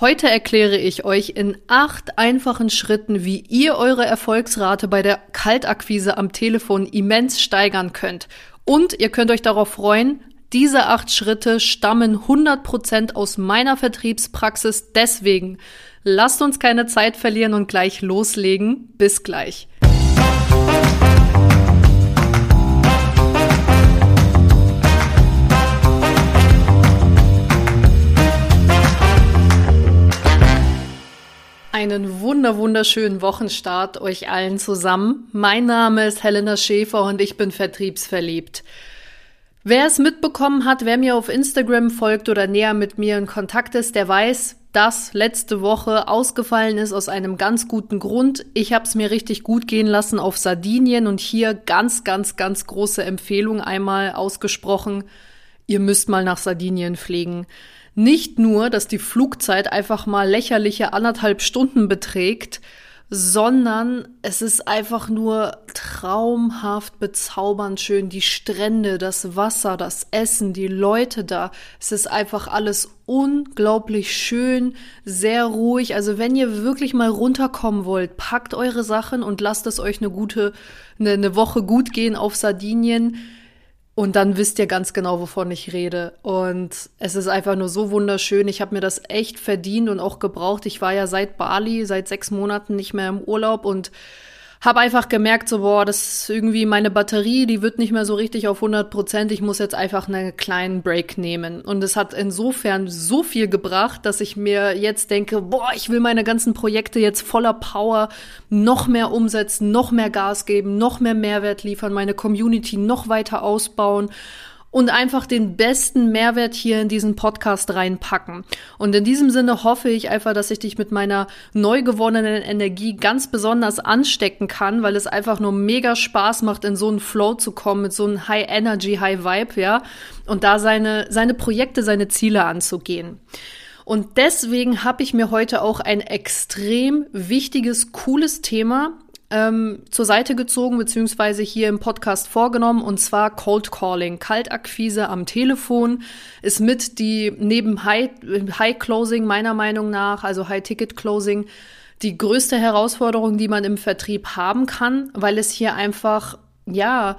Heute erkläre ich euch in acht einfachen Schritten, wie ihr eure Erfolgsrate bei der Kaltakquise am Telefon immens steigern könnt. Und ihr könnt euch darauf freuen, diese acht Schritte stammen 100% aus meiner Vertriebspraxis. Deswegen lasst uns keine Zeit verlieren und gleich loslegen. Bis gleich. Einen wunder wunderschönen Wochenstart euch allen zusammen. Mein Name ist Helena Schäfer und ich bin vertriebsverliebt. Wer es mitbekommen hat, wer mir auf Instagram folgt oder näher mit mir in Kontakt ist, der weiß, dass letzte Woche ausgefallen ist aus einem ganz guten Grund. Ich habe es mir richtig gut gehen lassen auf Sardinien und hier ganz, ganz, ganz große Empfehlung einmal ausgesprochen. Ihr müsst mal nach Sardinien fliegen nicht nur, dass die Flugzeit einfach mal lächerliche anderthalb Stunden beträgt, sondern es ist einfach nur traumhaft bezaubernd schön. Die Strände, das Wasser, das Essen, die Leute da. Es ist einfach alles unglaublich schön, sehr ruhig. Also wenn ihr wirklich mal runterkommen wollt, packt eure Sachen und lasst es euch eine gute, eine, eine Woche gut gehen auf Sardinien und dann wisst ihr ganz genau, wovon ich rede. Und es ist einfach nur so wunderschön. Ich habe mir das echt verdient und auch gebraucht. Ich war ja seit Bali, seit sechs Monaten nicht mehr im Urlaub und habe einfach gemerkt, so, boah, das ist irgendwie meine Batterie, die wird nicht mehr so richtig auf 100 Prozent. Ich muss jetzt einfach einen kleinen Break nehmen. Und es hat insofern so viel gebracht, dass ich mir jetzt denke, boah, ich will meine ganzen Projekte jetzt voller Power noch mehr umsetzen, noch mehr Gas geben, noch mehr Mehrwert liefern, meine Community noch weiter ausbauen und einfach den besten Mehrwert hier in diesen Podcast reinpacken. Und in diesem Sinne hoffe ich einfach, dass ich dich mit meiner neu gewonnenen Energie ganz besonders anstecken kann, weil es einfach nur mega Spaß macht, in so einen Flow zu kommen, mit so einem High Energy, High Vibe, ja, und da seine, seine Projekte, seine Ziele anzugehen. Und deswegen habe ich mir heute auch ein extrem wichtiges, cooles Thema ähm, zur Seite gezogen, beziehungsweise hier im Podcast vorgenommen, und zwar Cold Calling. Kaltakquise am Telefon ist mit die neben High, High Closing meiner Meinung nach, also High Ticket Closing, die größte Herausforderung, die man im Vertrieb haben kann, weil es hier einfach, ja,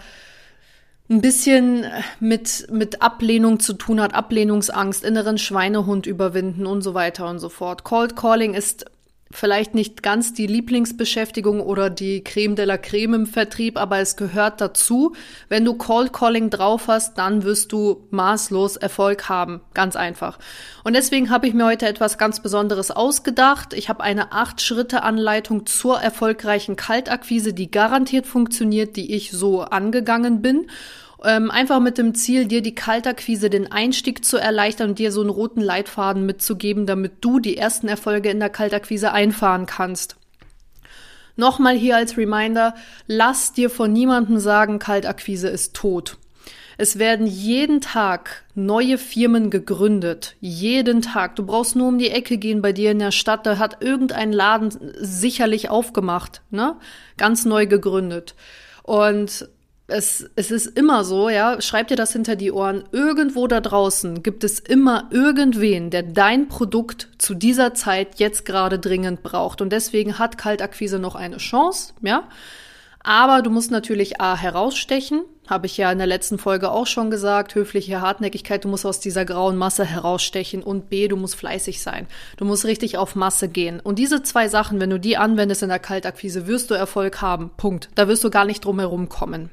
ein bisschen mit, mit Ablehnung zu tun hat, Ablehnungsangst, inneren Schweinehund überwinden und so weiter und so fort. Cold Calling ist vielleicht nicht ganz die Lieblingsbeschäftigung oder die Creme de la Creme im Vertrieb, aber es gehört dazu. Wenn du Cold Calling drauf hast, dann wirst du maßlos Erfolg haben. Ganz einfach. Und deswegen habe ich mir heute etwas ganz Besonderes ausgedacht. Ich habe eine Acht-Schritte-Anleitung zur erfolgreichen Kaltakquise, die garantiert funktioniert, die ich so angegangen bin. Ähm, einfach mit dem Ziel, dir die Kaltakquise den Einstieg zu erleichtern und dir so einen roten Leitfaden mitzugeben, damit du die ersten Erfolge in der Kaltakquise einfahren kannst. Nochmal hier als Reminder, lass dir von niemandem sagen, Kaltakquise ist tot. Es werden jeden Tag neue Firmen gegründet. Jeden Tag. Du brauchst nur um die Ecke gehen bei dir in der Stadt. Da hat irgendein Laden sicherlich aufgemacht, ne? Ganz neu gegründet. Und es, es ist immer so, ja, schreib dir das hinter die Ohren. Irgendwo da draußen gibt es immer irgendwen, der dein Produkt zu dieser Zeit jetzt gerade dringend braucht. Und deswegen hat Kaltakquise noch eine Chance, ja. Aber du musst natürlich A herausstechen, habe ich ja in der letzten Folge auch schon gesagt, höfliche Hartnäckigkeit, du musst aus dieser grauen Masse herausstechen und B, du musst fleißig sein. Du musst richtig auf Masse gehen. Und diese zwei Sachen, wenn du die anwendest in der Kaltakquise, wirst du Erfolg haben. Punkt. Da wirst du gar nicht drum herum kommen.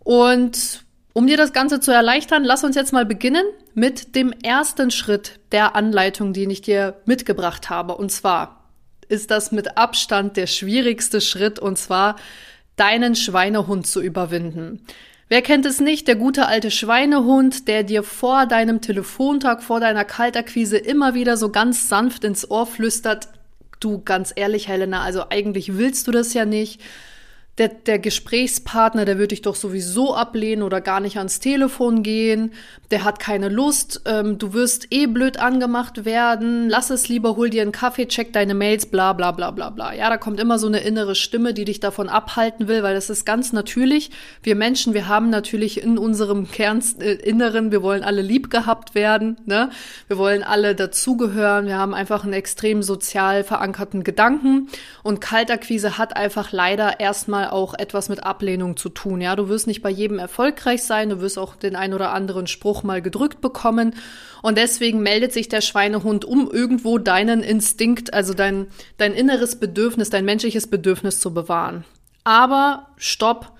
Und um dir das Ganze zu erleichtern, lass uns jetzt mal beginnen mit dem ersten Schritt der Anleitung, den ich dir mitgebracht habe. Und zwar ist das mit Abstand der schwierigste Schritt, und zwar deinen Schweinehund zu überwinden. Wer kennt es nicht? Der gute alte Schweinehund, der dir vor deinem Telefontag, vor deiner Kaltakquise immer wieder so ganz sanft ins Ohr flüstert. Du, ganz ehrlich, Helena, also eigentlich willst du das ja nicht der, der Gesprächspartner, der würde dich doch sowieso ablehnen oder gar nicht ans Telefon gehen, der hat keine Lust, ähm, du wirst eh blöd angemacht werden, lass es lieber, hol dir einen Kaffee, check deine Mails, bla bla bla bla bla. Ja, da kommt immer so eine innere Stimme, die dich davon abhalten will, weil das ist ganz natürlich. Wir Menschen, wir haben natürlich in unserem Kerninneren, äh, wir wollen alle lieb gehabt werden, ne? Wir wollen alle dazugehören, wir haben einfach einen extrem sozial verankerten Gedanken und Kaltakquise hat einfach leider erstmal auch etwas mit Ablehnung zu tun. Ja, du wirst nicht bei jedem erfolgreich sein, du wirst auch den ein oder anderen Spruch mal gedrückt bekommen. Und deswegen meldet sich der Schweinehund, um irgendwo deinen Instinkt, also dein, dein inneres Bedürfnis, dein menschliches Bedürfnis zu bewahren. Aber stopp!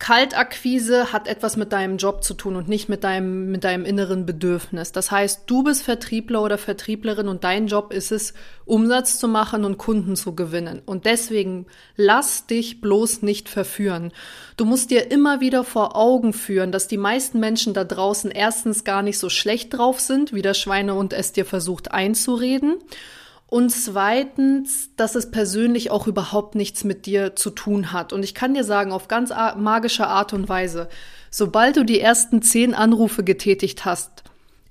Kaltakquise hat etwas mit deinem Job zu tun und nicht mit deinem, mit deinem inneren Bedürfnis. Das heißt, du bist Vertriebler oder Vertrieblerin und dein Job ist es, Umsatz zu machen und Kunden zu gewinnen. Und deswegen lass dich bloß nicht verführen. Du musst dir immer wieder vor Augen führen, dass die meisten Menschen da draußen erstens gar nicht so schlecht drauf sind, wie der Schweine und es dir versucht einzureden. Und zweitens, dass es persönlich auch überhaupt nichts mit dir zu tun hat. Und ich kann dir sagen, auf ganz magische Art und Weise, sobald du die ersten zehn Anrufe getätigt hast,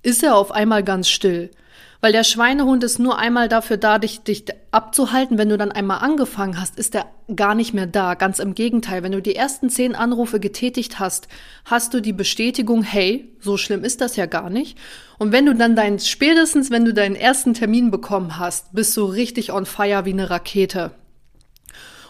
ist er auf einmal ganz still. Weil der Schweinehund ist nur einmal dafür da, dich, dich abzuhalten. Wenn du dann einmal angefangen hast, ist er gar nicht mehr da. Ganz im Gegenteil. Wenn du die ersten zehn Anrufe getätigt hast, hast du die Bestätigung, hey, so schlimm ist das ja gar nicht. Und wenn du dann deinen, spätestens wenn du deinen ersten Termin bekommen hast, bist du richtig on fire wie eine Rakete.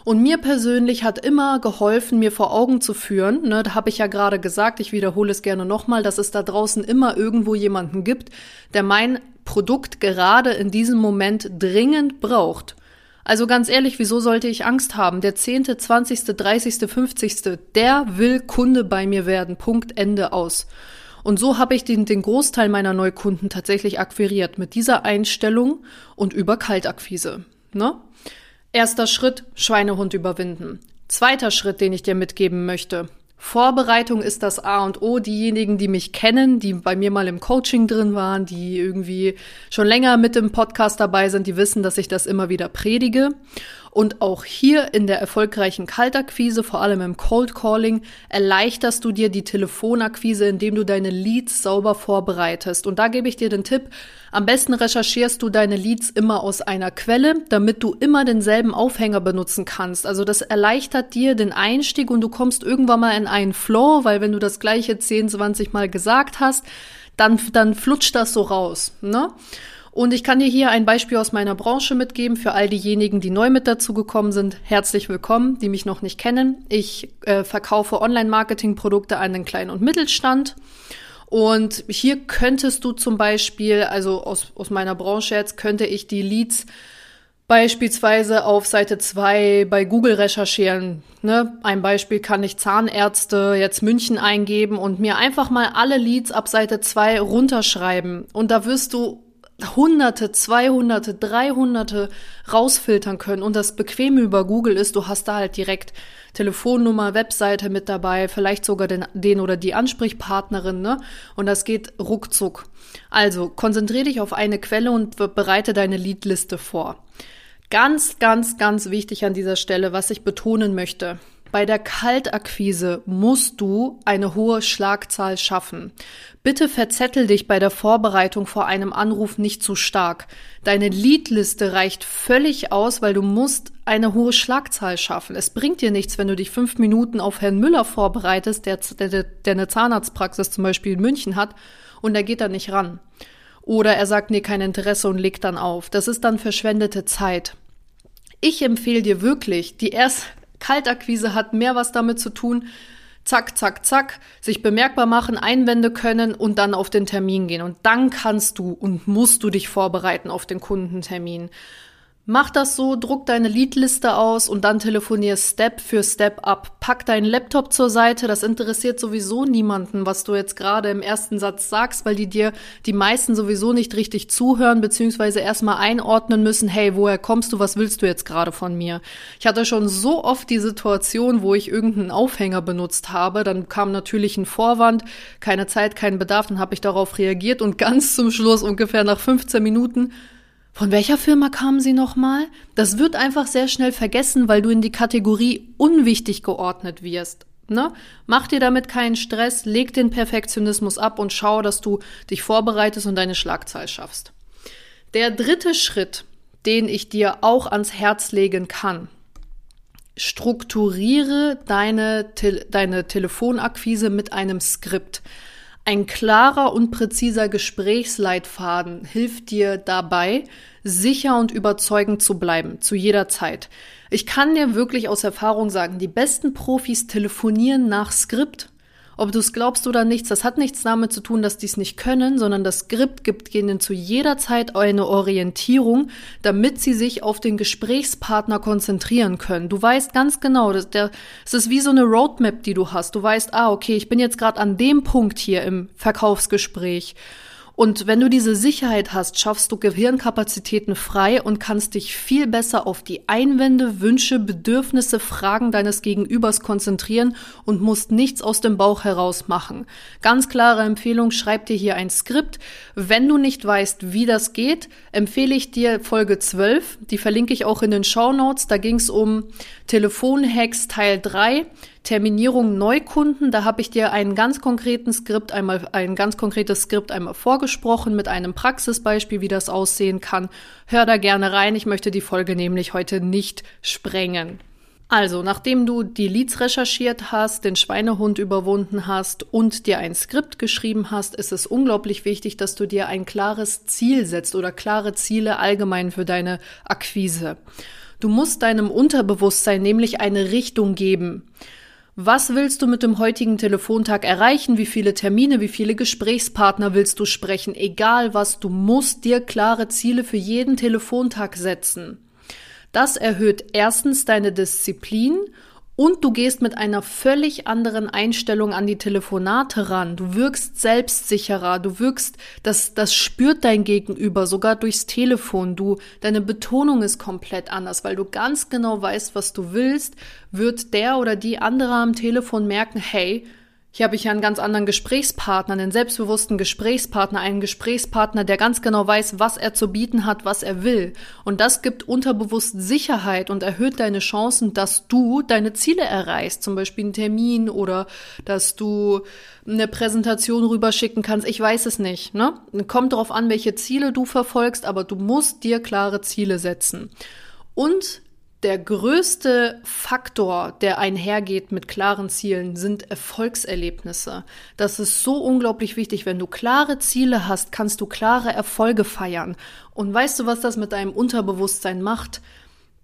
Und mir persönlich hat immer geholfen, mir vor Augen zu führen, ne, da habe ich ja gerade gesagt, ich wiederhole es gerne nochmal, dass es da draußen immer irgendwo jemanden gibt, der mein Produkt gerade in diesem Moment dringend braucht. Also ganz ehrlich, wieso sollte ich Angst haben? Der zehnte, zwanzigste, dreißigste, fünfzigste, der will Kunde bei mir werden. Punkt, Ende aus. Und so habe ich den, den Großteil meiner Neukunden tatsächlich akquiriert mit dieser Einstellung und über Kaltakquise. Ne? Erster Schritt, Schweinehund überwinden. Zweiter Schritt, den ich dir mitgeben möchte. Vorbereitung ist das A und O. Diejenigen, die mich kennen, die bei mir mal im Coaching drin waren, die irgendwie schon länger mit dem Podcast dabei sind, die wissen, dass ich das immer wieder predige. Und auch hier in der erfolgreichen Kaltakquise, vor allem im Cold Calling, erleichterst du dir die Telefonakquise, indem du deine Leads sauber vorbereitest. Und da gebe ich dir den Tipp, am besten recherchierst du deine Leads immer aus einer Quelle, damit du immer denselben Aufhänger benutzen kannst. Also das erleichtert dir den Einstieg und du kommst irgendwann mal in einen Flow, weil wenn du das gleiche 10, 20 Mal gesagt hast, dann, dann flutscht das so raus. Ne? Und ich kann dir hier ein Beispiel aus meiner Branche mitgeben für all diejenigen, die neu mit dazu gekommen sind. Herzlich willkommen, die mich noch nicht kennen. Ich äh, verkaufe Online-Marketing-Produkte an den Kleinen- und Mittelstand. Und hier könntest du zum Beispiel, also aus, aus meiner Branche jetzt, könnte ich die Leads beispielsweise auf Seite 2 bei Google recherchieren. Ne? Ein Beispiel kann ich Zahnärzte jetzt München eingeben und mir einfach mal alle Leads ab Seite 2 runterschreiben. Und da wirst du Hunderte, Zweihunderte, Dreihunderte rausfiltern können. Und das Bequeme über Google ist, du hast da halt direkt Telefonnummer, Webseite mit dabei, vielleicht sogar den, den oder die Ansprechpartnerin, ne? Und das geht ruckzuck. Also konzentriere dich auf eine Quelle und bereite deine Leadliste vor. Ganz, ganz, ganz wichtig an dieser Stelle, was ich betonen möchte. Bei der Kaltakquise musst du eine hohe Schlagzahl schaffen. Bitte verzettel dich bei der Vorbereitung vor einem Anruf nicht zu stark. Deine Leadliste reicht völlig aus, weil du musst eine hohe Schlagzahl schaffen. Es bringt dir nichts, wenn du dich fünf Minuten auf Herrn Müller vorbereitest, der, der, der eine Zahnarztpraxis zum Beispiel in München hat, und der geht da nicht ran. Oder er sagt, nee, kein Interesse und legt dann auf. Das ist dann verschwendete Zeit. Ich empfehle dir wirklich, die erst, Kaltakquise hat mehr was damit zu tun, zack, zack, zack, sich bemerkbar machen, Einwände können und dann auf den Termin gehen. Und dann kannst du und musst du dich vorbereiten auf den Kundentermin. Mach das so, druck deine Leadliste aus und dann telefonier Step für Step ab. Pack deinen Laptop zur Seite, das interessiert sowieso niemanden, was du jetzt gerade im ersten Satz sagst, weil die dir die meisten sowieso nicht richtig zuhören, beziehungsweise erstmal einordnen müssen, hey, woher kommst du, was willst du jetzt gerade von mir? Ich hatte schon so oft die Situation, wo ich irgendeinen Aufhänger benutzt habe, dann kam natürlich ein Vorwand, keine Zeit, kein Bedarf, dann habe ich darauf reagiert und ganz zum Schluss, ungefähr nach 15 Minuten, Von welcher Firma kamen Sie nochmal? Das wird einfach sehr schnell vergessen, weil du in die Kategorie unwichtig geordnet wirst. Ne? Mach dir damit keinen Stress, leg den Perfektionismus ab und schau, dass du dich vorbereitest und deine Schlagzahl schaffst. Der dritte Schritt, den ich dir auch ans Herz legen kann, strukturiere deine, Te deine Telefonakquise mit einem Skript. Ein klarer und präziser Gesprächsleitfaden hilft dir dabei, sicher und überzeugend zu bleiben, zu jeder Zeit. Ich kann dir wirklich aus Erfahrung sagen, die besten Profis telefonieren nach Skript. Ob du es glaubst oder nichts, das hat nichts damit zu tun, dass die es nicht können, sondern das Skript gibt ihnen zu jeder Zeit eine Orientierung, damit sie sich auf den Gesprächspartner konzentrieren können. Du weißt ganz genau, das, ist wie so eine Roadmap, die du hast. Du weißt, ah, okay, ich bin jetzt gerade an dem Punkt hier im Verkaufsgespräch. Und wenn du diese Sicherheit hast, schaffst du Gehirnkapazitäten frei und kannst dich viel besser auf die Einwände, Wünsche, Bedürfnisse, Fragen deines Gegenübers konzentrieren und musst nichts aus dem Bauch heraus machen. Ganz klare Empfehlung, schreib dir hier ein Skript. Wenn du nicht weißt, wie das geht, empfehle ich dir Folge 12. Die verlinke ich auch in den Show Notes. Da ging es um Telefonhacks Teil 3. Terminierung Neukunden, da habe ich dir einen ganz konkreten Skript einmal, ein ganz konkretes Skript einmal vorgesprochen mit einem Praxisbeispiel, wie das aussehen kann. Hör da gerne rein. Ich möchte die Folge nämlich heute nicht sprengen. Also, nachdem du die Leads recherchiert hast, den Schweinehund überwunden hast und dir ein Skript geschrieben hast, ist es unglaublich wichtig, dass du dir ein klares Ziel setzt oder klare Ziele allgemein für deine Akquise. Du musst deinem Unterbewusstsein nämlich eine Richtung geben. Was willst du mit dem heutigen Telefontag erreichen? Wie viele Termine, wie viele Gesprächspartner willst du sprechen? Egal was, du musst dir klare Ziele für jeden Telefontag setzen. Das erhöht erstens deine Disziplin und du gehst mit einer völlig anderen Einstellung an die Telefonate ran. Du wirkst selbstsicherer, du wirkst, das, das spürt dein Gegenüber sogar durchs Telefon. Du, deine Betonung ist komplett anders, weil du ganz genau weißt, was du willst, wird der oder die andere am Telefon merken, hey, hier habe ich einen ganz anderen Gesprächspartner, einen selbstbewussten Gesprächspartner, einen Gesprächspartner, der ganz genau weiß, was er zu bieten hat, was er will. Und das gibt unterbewusst Sicherheit und erhöht deine Chancen, dass du deine Ziele erreichst, zum Beispiel einen Termin oder dass du eine Präsentation rüberschicken kannst. Ich weiß es nicht. Ne? Kommt darauf an, welche Ziele du verfolgst, aber du musst dir klare Ziele setzen. Und der größte Faktor, der einhergeht mit klaren Zielen, sind Erfolgserlebnisse. Das ist so unglaublich wichtig. Wenn du klare Ziele hast, kannst du klare Erfolge feiern. Und weißt du, was das mit deinem Unterbewusstsein macht?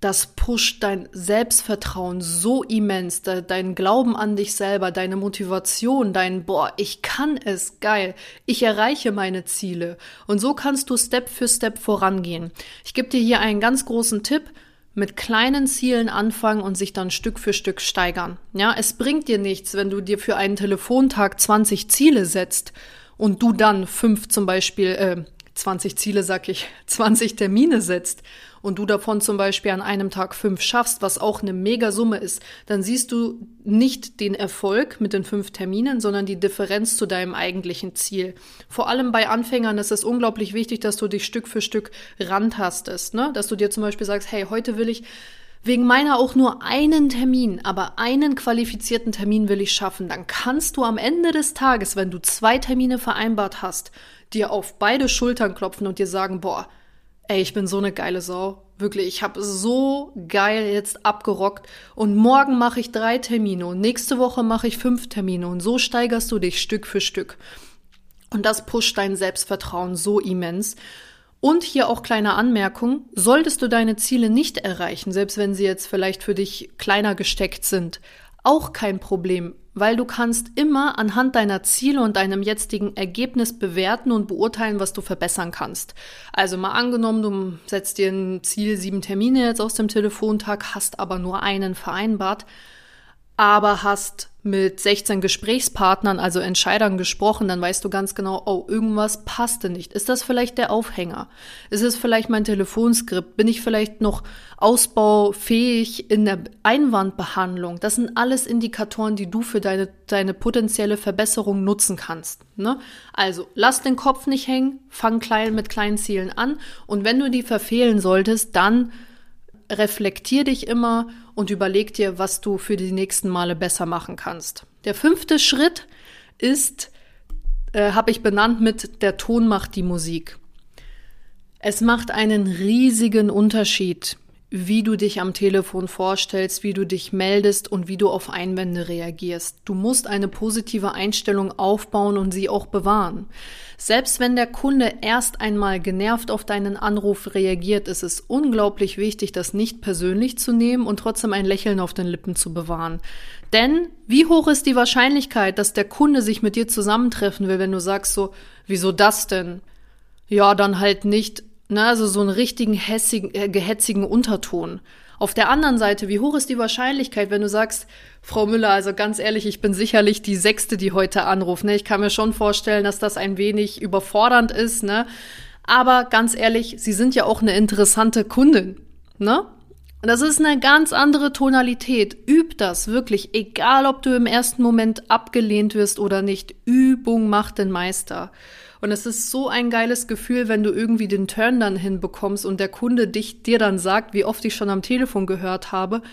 Das pusht dein Selbstvertrauen so immens, dein Glauben an dich selber, deine Motivation, dein Boah, ich kann es, geil, ich erreiche meine Ziele. Und so kannst du Step für Step vorangehen. Ich gebe dir hier einen ganz großen Tipp mit kleinen Zielen anfangen und sich dann Stück für Stück steigern. Ja, es bringt dir nichts, wenn du dir für einen Telefontag 20 Ziele setzt und du dann fünf zum Beispiel, äh, 20 Ziele, sag ich, 20 Termine setzt und du davon zum Beispiel an einem Tag fünf schaffst, was auch eine Megasumme ist, dann siehst du nicht den Erfolg mit den fünf Terminen, sondern die Differenz zu deinem eigentlichen Ziel. Vor allem bei Anfängern ist es unglaublich wichtig, dass du dich Stück für Stück rantastest, ne? Dass du dir zum Beispiel sagst, hey, heute will ich wegen meiner auch nur einen Termin, aber einen qualifizierten Termin will ich schaffen, dann kannst du am Ende des Tages, wenn du zwei Termine vereinbart hast, dir auf beide Schultern klopfen und dir sagen, boah, Ey, ich bin so eine geile Sau. Wirklich, ich habe so geil jetzt abgerockt. Und morgen mache ich drei Termine und nächste Woche mache ich fünf Termine. Und so steigerst du dich Stück für Stück. Und das pusht dein Selbstvertrauen so immens. Und hier auch kleine Anmerkung, solltest du deine Ziele nicht erreichen, selbst wenn sie jetzt vielleicht für dich kleiner gesteckt sind, auch kein Problem weil du kannst immer anhand deiner Ziele und deinem jetzigen Ergebnis bewerten und beurteilen, was du verbessern kannst. Also mal angenommen, du setzt dir ein Ziel, sieben Termine jetzt aus dem Telefontag, hast aber nur einen vereinbart, aber hast mit 16 Gesprächspartnern, also Entscheidern gesprochen, dann weißt du ganz genau, oh, irgendwas passte nicht. Ist das vielleicht der Aufhänger? Ist es vielleicht mein Telefonskript? Bin ich vielleicht noch ausbaufähig in der Einwandbehandlung? Das sind alles Indikatoren, die du für deine, deine potenzielle Verbesserung nutzen kannst. Ne? Also, lass den Kopf nicht hängen, fang klein mit kleinen Zielen an und wenn du die verfehlen solltest, dann reflektier dich immer und überleg dir, was du für die nächsten Male besser machen kannst. Der fünfte Schritt ist, äh, habe ich benannt mit der Ton macht die Musik. Es macht einen riesigen Unterschied, wie du dich am Telefon vorstellst, wie du dich meldest und wie du auf Einwände reagierst. Du musst eine positive Einstellung aufbauen und sie auch bewahren. Selbst wenn der Kunde erst einmal genervt auf deinen Anruf reagiert, ist es unglaublich wichtig, das nicht persönlich zu nehmen und trotzdem ein Lächeln auf den Lippen zu bewahren. Denn wie hoch ist die Wahrscheinlichkeit, dass der Kunde sich mit dir zusammentreffen will, wenn du sagst so, wieso das denn? Ja, dann halt nicht Ne, also so einen richtigen hässigen, äh, gehetzigen Unterton. Auf der anderen Seite, wie hoch ist die Wahrscheinlichkeit, wenn du sagst, Frau Müller, also ganz ehrlich, ich bin sicherlich die Sechste, die heute anruft. Ne? Ich kann mir schon vorstellen, dass das ein wenig überfordernd ist. Ne? Aber ganz ehrlich, Sie sind ja auch eine interessante Kundin. Ne? Das ist eine ganz andere Tonalität. Üb das wirklich, egal ob du im ersten Moment abgelehnt wirst oder nicht. Übung macht den Meister. Und es ist so ein geiles Gefühl, wenn du irgendwie den Turn dann hinbekommst und der Kunde dich, dir dann sagt, wie oft ich schon am Telefon gehört habe.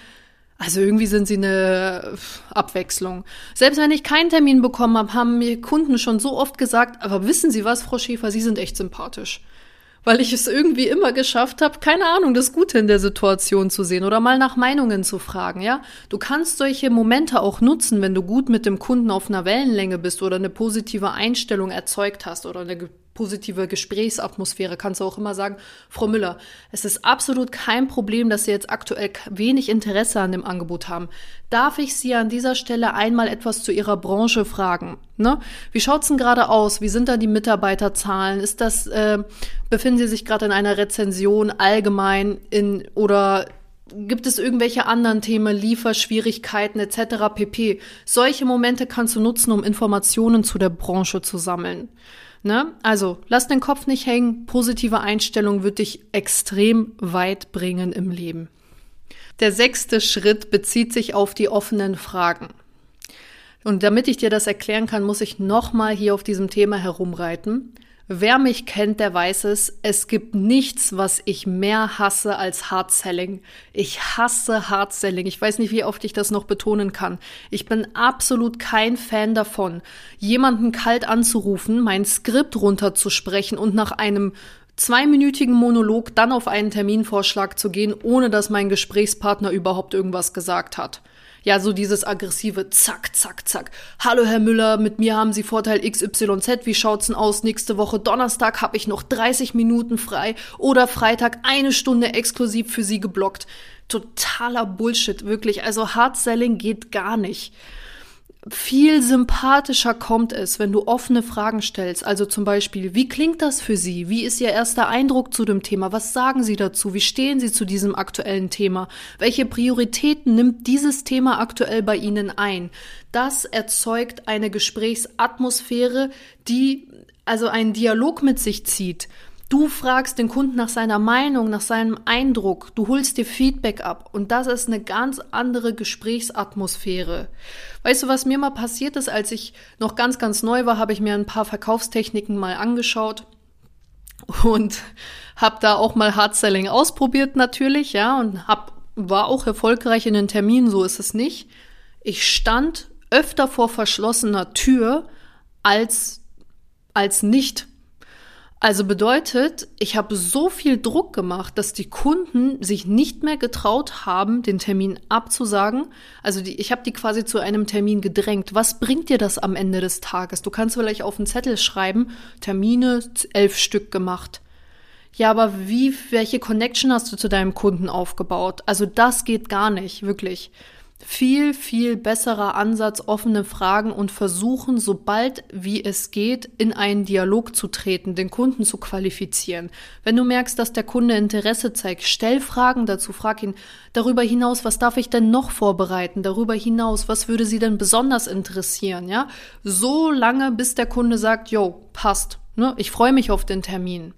Also irgendwie sind sie eine Abwechslung. Selbst wenn ich keinen Termin bekommen habe, haben mir Kunden schon so oft gesagt, aber wissen Sie was, Frau Schäfer, Sie sind echt sympathisch weil ich es irgendwie immer geschafft habe, keine Ahnung, das Gute in der Situation zu sehen oder mal nach Meinungen zu fragen, ja? Du kannst solche Momente auch nutzen, wenn du gut mit dem Kunden auf einer Wellenlänge bist oder eine positive Einstellung erzeugt hast oder eine positive Gesprächsatmosphäre, kannst du auch immer sagen, Frau Müller, es ist absolut kein Problem, dass Sie jetzt aktuell wenig Interesse an dem Angebot haben. Darf ich Sie an dieser Stelle einmal etwas zu Ihrer Branche fragen? Ne? Wie schaut's denn gerade aus? Wie sind da die Mitarbeiterzahlen? Ist das, äh, befinden Sie sich gerade in einer Rezension allgemein in oder Gibt es irgendwelche anderen Themen, Lieferschwierigkeiten etc. pp. Solche Momente kannst du nutzen, um Informationen zu der Branche zu sammeln. Ne? Also, lass den Kopf nicht hängen. Positive Einstellung wird dich extrem weit bringen im Leben. Der sechste Schritt bezieht sich auf die offenen Fragen. Und damit ich dir das erklären kann, muss ich nochmal hier auf diesem Thema herumreiten. Wer mich kennt, der weiß es. Es gibt nichts, was ich mehr hasse als Hard Selling. Ich hasse Hard Selling. Ich weiß nicht, wie oft ich das noch betonen kann. Ich bin absolut kein Fan davon, jemanden kalt anzurufen, mein Skript runterzusprechen und nach einem zweiminütigen Monolog dann auf einen Terminvorschlag zu gehen, ohne dass mein Gesprächspartner überhaupt irgendwas gesagt hat. Ja, so dieses aggressive Zack, Zack, Zack. Hallo Herr Müller, mit mir haben Sie Vorteil XYZ. Wie schaut's denn aus? Nächste Woche Donnerstag habe ich noch 30 Minuten frei oder Freitag eine Stunde exklusiv für Sie geblockt. Totaler Bullshit, wirklich. Also Hard Selling geht gar nicht viel sympathischer kommt es, wenn du offene Fragen stellst. Also zum Beispiel, wie klingt das für Sie? Wie ist Ihr erster Eindruck zu dem Thema? Was sagen Sie dazu? Wie stehen Sie zu diesem aktuellen Thema? Welche Prioritäten nimmt dieses Thema aktuell bei Ihnen ein? Das erzeugt eine Gesprächsatmosphäre, die also einen Dialog mit sich zieht. Du fragst den Kunden nach seiner Meinung, nach seinem Eindruck, du holst dir Feedback ab und das ist eine ganz andere Gesprächsatmosphäre. Weißt du, was mir mal passiert ist, als ich noch ganz, ganz neu war, habe ich mir ein paar Verkaufstechniken mal angeschaut und habe da auch mal Hard Selling ausprobiert natürlich, ja, und hab, war auch erfolgreich in den Terminen, so ist es nicht. Ich stand öfter vor verschlossener Tür als, als nicht also bedeutet, ich habe so viel Druck gemacht, dass die Kunden sich nicht mehr getraut haben, den Termin abzusagen. Also die, ich habe die quasi zu einem Termin gedrängt. Was bringt dir das am Ende des Tages? Du kannst vielleicht auf einen Zettel schreiben, Termine elf Stück gemacht. Ja, aber wie, welche Connection hast du zu deinem Kunden aufgebaut? Also das geht gar nicht, wirklich. Viel, viel besserer Ansatz, offene Fragen und versuchen, sobald wie es geht, in einen Dialog zu treten, den Kunden zu qualifizieren. Wenn du merkst, dass der Kunde Interesse zeigt, stell Fragen dazu, frag ihn darüber hinaus, was darf ich denn noch vorbereiten? Darüber hinaus, was würde Sie denn besonders interessieren? Ja, so lange, bis der Kunde sagt, yo, passt, ne? ich freue mich auf den Termin.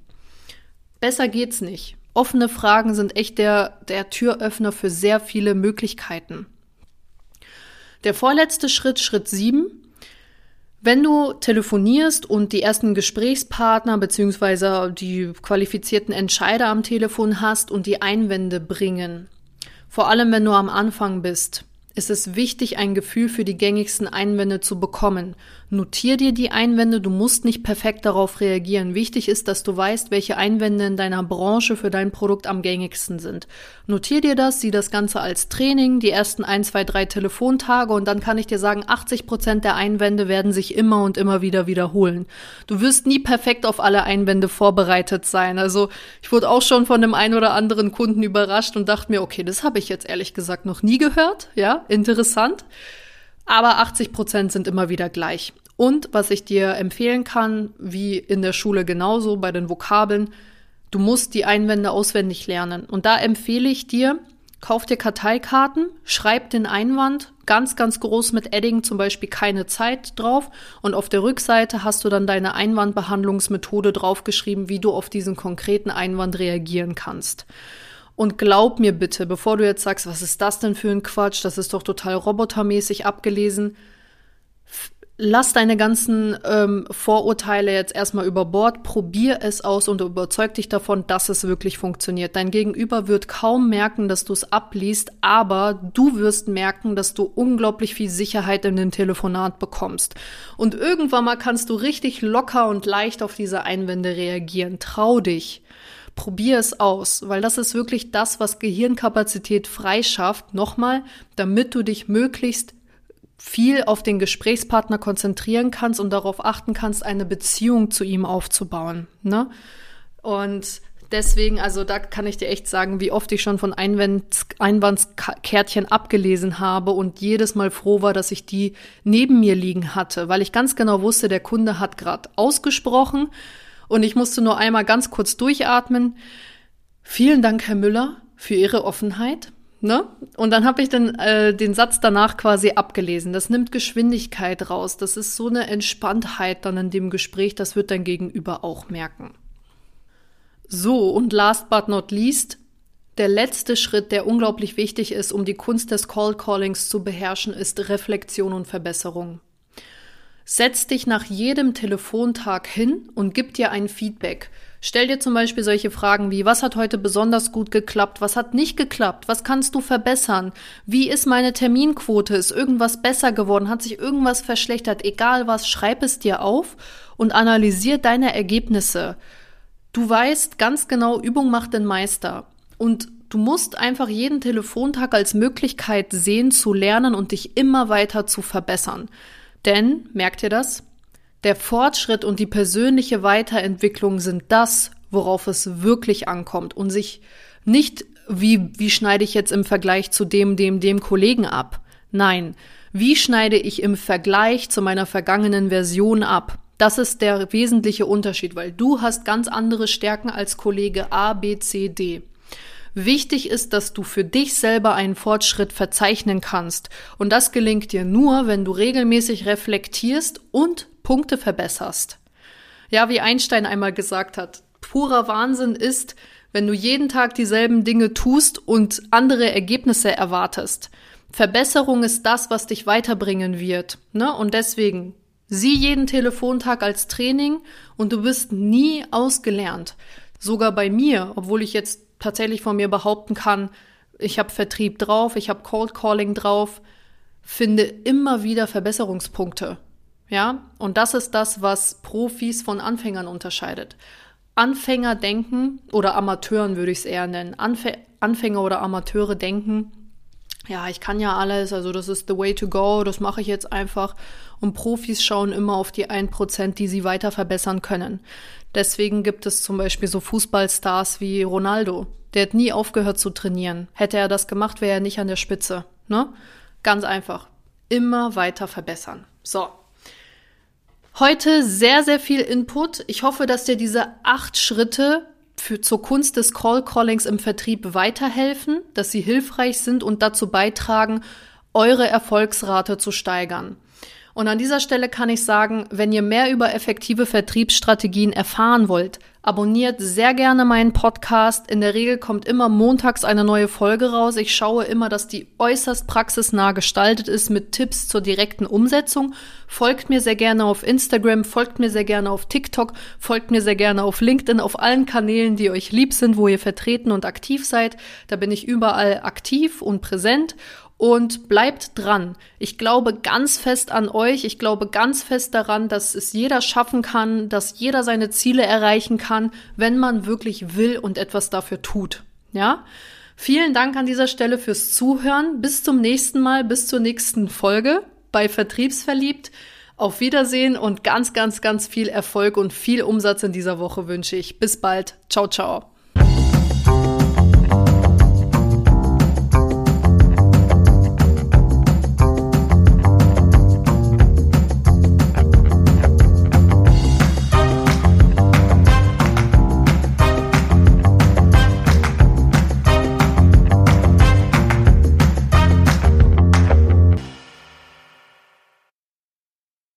Besser geht's nicht. Offene Fragen sind echt der, der Türöffner für sehr viele Möglichkeiten. Der vorletzte Schritt, Schritt 7. Wenn du telefonierst und die ersten Gesprächspartner beziehungsweise die qualifizierten Entscheider am Telefon hast und die Einwände bringen, vor allem wenn du am Anfang bist, ist es wichtig, ein Gefühl für die gängigsten Einwände zu bekommen. Notier dir die Einwände, du musst nicht perfekt darauf reagieren. Wichtig ist, dass du weißt, welche Einwände in deiner Branche für dein Produkt am gängigsten sind. Notier dir das, sieh das Ganze als Training, die ersten ein, zwei, drei Telefontage und dann kann ich dir sagen, 80 Prozent der Einwände werden sich immer und immer wieder wiederholen. Du wirst nie perfekt auf alle Einwände vorbereitet sein. Also ich wurde auch schon von dem einen oder anderen Kunden überrascht und dachte mir, okay, das habe ich jetzt ehrlich gesagt noch nie gehört. Ja, interessant. Aber 80 Prozent sind immer wieder gleich. Und was ich dir empfehlen kann, wie in der Schule genauso bei den Vokabeln, du musst die Einwände auswendig lernen. Und da empfehle ich dir, kauf dir Karteikarten, schreib den Einwand ganz, ganz groß mit Edding zum Beispiel keine Zeit drauf und auf der Rückseite hast du dann deine Einwandbehandlungsmethode draufgeschrieben, wie du auf diesen konkreten Einwand reagieren kannst. Und glaub mir bitte, bevor du jetzt sagst, was ist das denn für ein Quatsch, das ist doch total robotermäßig abgelesen, lass deine ganzen ähm, Vorurteile jetzt erstmal über Bord, probier es aus und überzeug dich davon, dass es wirklich funktioniert. Dein Gegenüber wird kaum merken, dass du es abliest, aber du wirst merken, dass du unglaublich viel Sicherheit in den Telefonat bekommst. Und irgendwann mal kannst du richtig locker und leicht auf diese Einwände reagieren. Trau dich. Probier es aus, weil das ist wirklich das, was Gehirnkapazität freischafft. Nochmal, damit du dich möglichst viel auf den Gesprächspartner konzentrieren kannst und darauf achten kannst, eine Beziehung zu ihm aufzubauen. Ne? Und deswegen, also da kann ich dir echt sagen, wie oft ich schon von Einwands Einwandskärtchen abgelesen habe und jedes Mal froh war, dass ich die neben mir liegen hatte, weil ich ganz genau wusste, der Kunde hat gerade ausgesprochen und ich musste nur einmal ganz kurz durchatmen. Vielen Dank, Herr Müller, für Ihre Offenheit. Ne? Und dann habe ich dann äh, den Satz danach quasi abgelesen. Das nimmt Geschwindigkeit raus. Das ist so eine Entspanntheit dann in dem Gespräch, das wird dein Gegenüber auch merken. So, und last but not least, der letzte Schritt, der unglaublich wichtig ist, um die Kunst des Call Callings zu beherrschen, ist Reflexion und Verbesserung. Setz dich nach jedem Telefontag hin und gib dir ein Feedback. Stell dir zum Beispiel solche Fragen wie, was hat heute besonders gut geklappt? Was hat nicht geklappt? Was kannst du verbessern? Wie ist meine Terminquote? Ist irgendwas besser geworden? Hat sich irgendwas verschlechtert? Egal was, schreib es dir auf und analysier deine Ergebnisse. Du weißt ganz genau, Übung macht den Meister. Und du musst einfach jeden Telefontag als Möglichkeit sehen, zu lernen und dich immer weiter zu verbessern. Denn, merkt ihr das? Der Fortschritt und die persönliche Weiterentwicklung sind das, worauf es wirklich ankommt und sich nicht wie, wie schneide ich jetzt im Vergleich zu dem, dem, dem Kollegen ab? Nein. Wie schneide ich im Vergleich zu meiner vergangenen Version ab? Das ist der wesentliche Unterschied, weil du hast ganz andere Stärken als Kollege A, B, C, D. Wichtig ist, dass du für dich selber einen Fortschritt verzeichnen kannst. Und das gelingt dir nur, wenn du regelmäßig reflektierst und Punkte verbesserst. Ja, wie Einstein einmal gesagt hat, purer Wahnsinn ist, wenn du jeden Tag dieselben Dinge tust und andere Ergebnisse erwartest. Verbesserung ist das, was dich weiterbringen wird. Ne? Und deswegen sieh jeden Telefontag als Training und du bist nie ausgelernt. Sogar bei mir, obwohl ich jetzt tatsächlich von mir behaupten kann, ich habe Vertrieb drauf, ich habe Cold Calling drauf, finde immer wieder Verbesserungspunkte. Ja, und das ist das, was Profis von Anfängern unterscheidet. Anfänger denken, oder Amateuren würde ich es eher nennen, Anf Anfänger oder Amateure denken, ja, ich kann ja alles, also das ist the way to go, das mache ich jetzt einfach. Und Profis schauen immer auf die 1%, die sie weiter verbessern können. Deswegen gibt es zum Beispiel so Fußballstars wie Ronaldo. Der hat nie aufgehört zu trainieren. Hätte er das gemacht, wäre er nicht an der Spitze. Ne? Ganz einfach. Immer weiter verbessern. So. Heute sehr, sehr viel Input. Ich hoffe, dass dir diese acht Schritte für, zur Kunst des Call Callings im Vertrieb weiterhelfen, dass sie hilfreich sind und dazu beitragen, eure Erfolgsrate zu steigern. Und an dieser Stelle kann ich sagen, wenn ihr mehr über effektive Vertriebsstrategien erfahren wollt, abonniert sehr gerne meinen Podcast. In der Regel kommt immer montags eine neue Folge raus. Ich schaue immer, dass die äußerst praxisnah gestaltet ist mit Tipps zur direkten Umsetzung. Folgt mir sehr gerne auf Instagram, folgt mir sehr gerne auf TikTok, folgt mir sehr gerne auf LinkedIn, auf allen Kanälen, die euch lieb sind, wo ihr vertreten und aktiv seid. Da bin ich überall aktiv und präsent und bleibt dran. Ich glaube ganz fest an euch. Ich glaube ganz fest daran, dass es jeder schaffen kann, dass jeder seine Ziele erreichen kann, wenn man wirklich will und etwas dafür tut. Ja? Vielen Dank an dieser Stelle fürs Zuhören. Bis zum nächsten Mal, bis zur nächsten Folge bei Vertriebsverliebt. Auf Wiedersehen und ganz, ganz, ganz viel Erfolg und viel Umsatz in dieser Woche wünsche ich. Bis bald. Ciao, ciao.